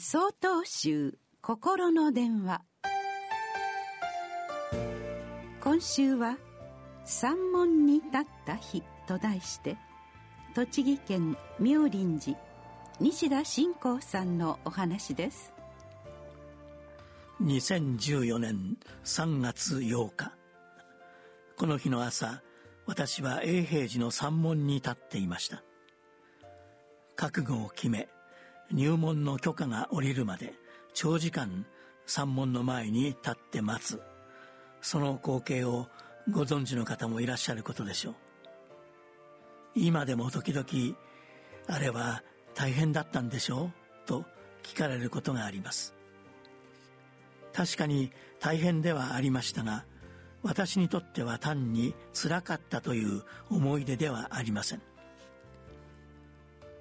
総統集心の電話。今週は「三門に立った日」と題して栃木県妙林寺西田信仰さんのお話です。2014年3月8日。この日の朝私は永平寺の山門に立っていました。覚悟を決め入門の許可が下りるまで長時間山門の前に立って待つ。その光景をご存知の方もいらっしゃることでしょう。今でも時々あれは大変だったんでしょう？と聞かれることがあります。確かに大変ではありましたが私にとっては単につらかったという思い出ではありません。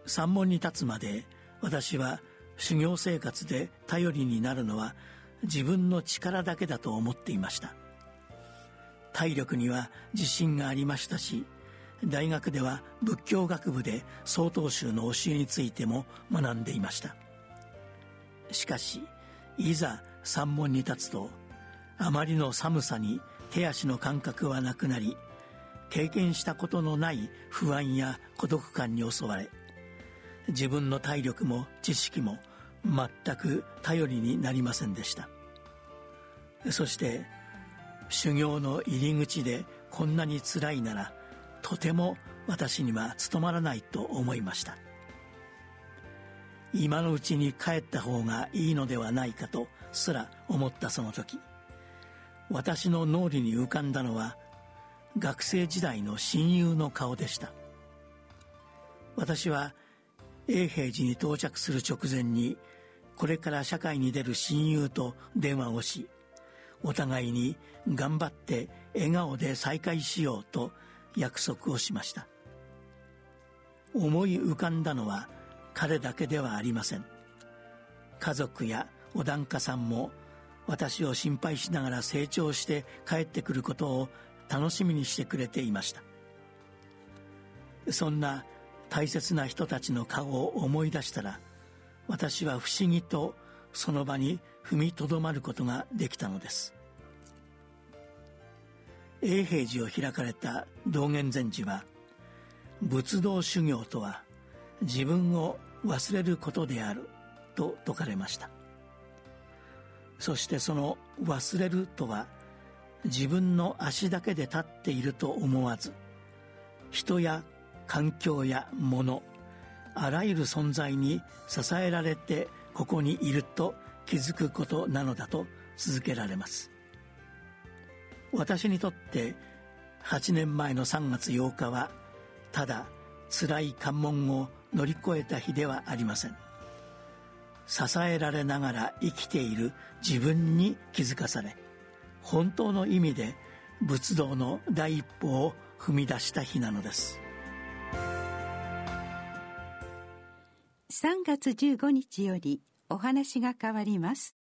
山門に立つまで私は修行生活で頼りになるのは自分の力だけだと思っていました。体力には自信がありましたし大学では仏教学部で曹洞宗の教えについても学んでいました。しかしいざ山門に立つとあまりの寒さに手足の感覚はなくなり経験したことのない不安や孤独感に襲われ自分の体力も知識も全く頼りになりませんでした。そして修行の入り口でこんなにつらいならとても私には務まらないと思いました。今のうちに帰った方がいいのではないかとすら思ったその時私の脳裏に浮かんだのは学生時代の親友の顔でした。私は永平寺に到着する直前にこれから社会に出る親友と電話をしお互いに頑張って笑顔で再会しようと約束をしました。思い浮かんだのは彼だけではありません。家族やお檀家さんも私を心配しながら成長して帰ってくることを楽しみにしてくれていました。そんな大切な人たちの顔を思い出したら私は不思議とその場に踏みとどまることができたのです。永平寺を開かれた道元禅師は仏道修行とは自分を忘れることであると説かれました。そしてその忘れるとは自分の足だけで立っていると思わず人や環境や物あらゆる存在に支えられてここにいると気づくことなのだと続けられます。私にとって8年前の3月8日はただ辛い関門を乗り越えた日ではありません。支えられながら生きている自分に気づかされ本当の意味で仏道の第一歩を踏み出した日なのです。3月15日よりお話が変わります。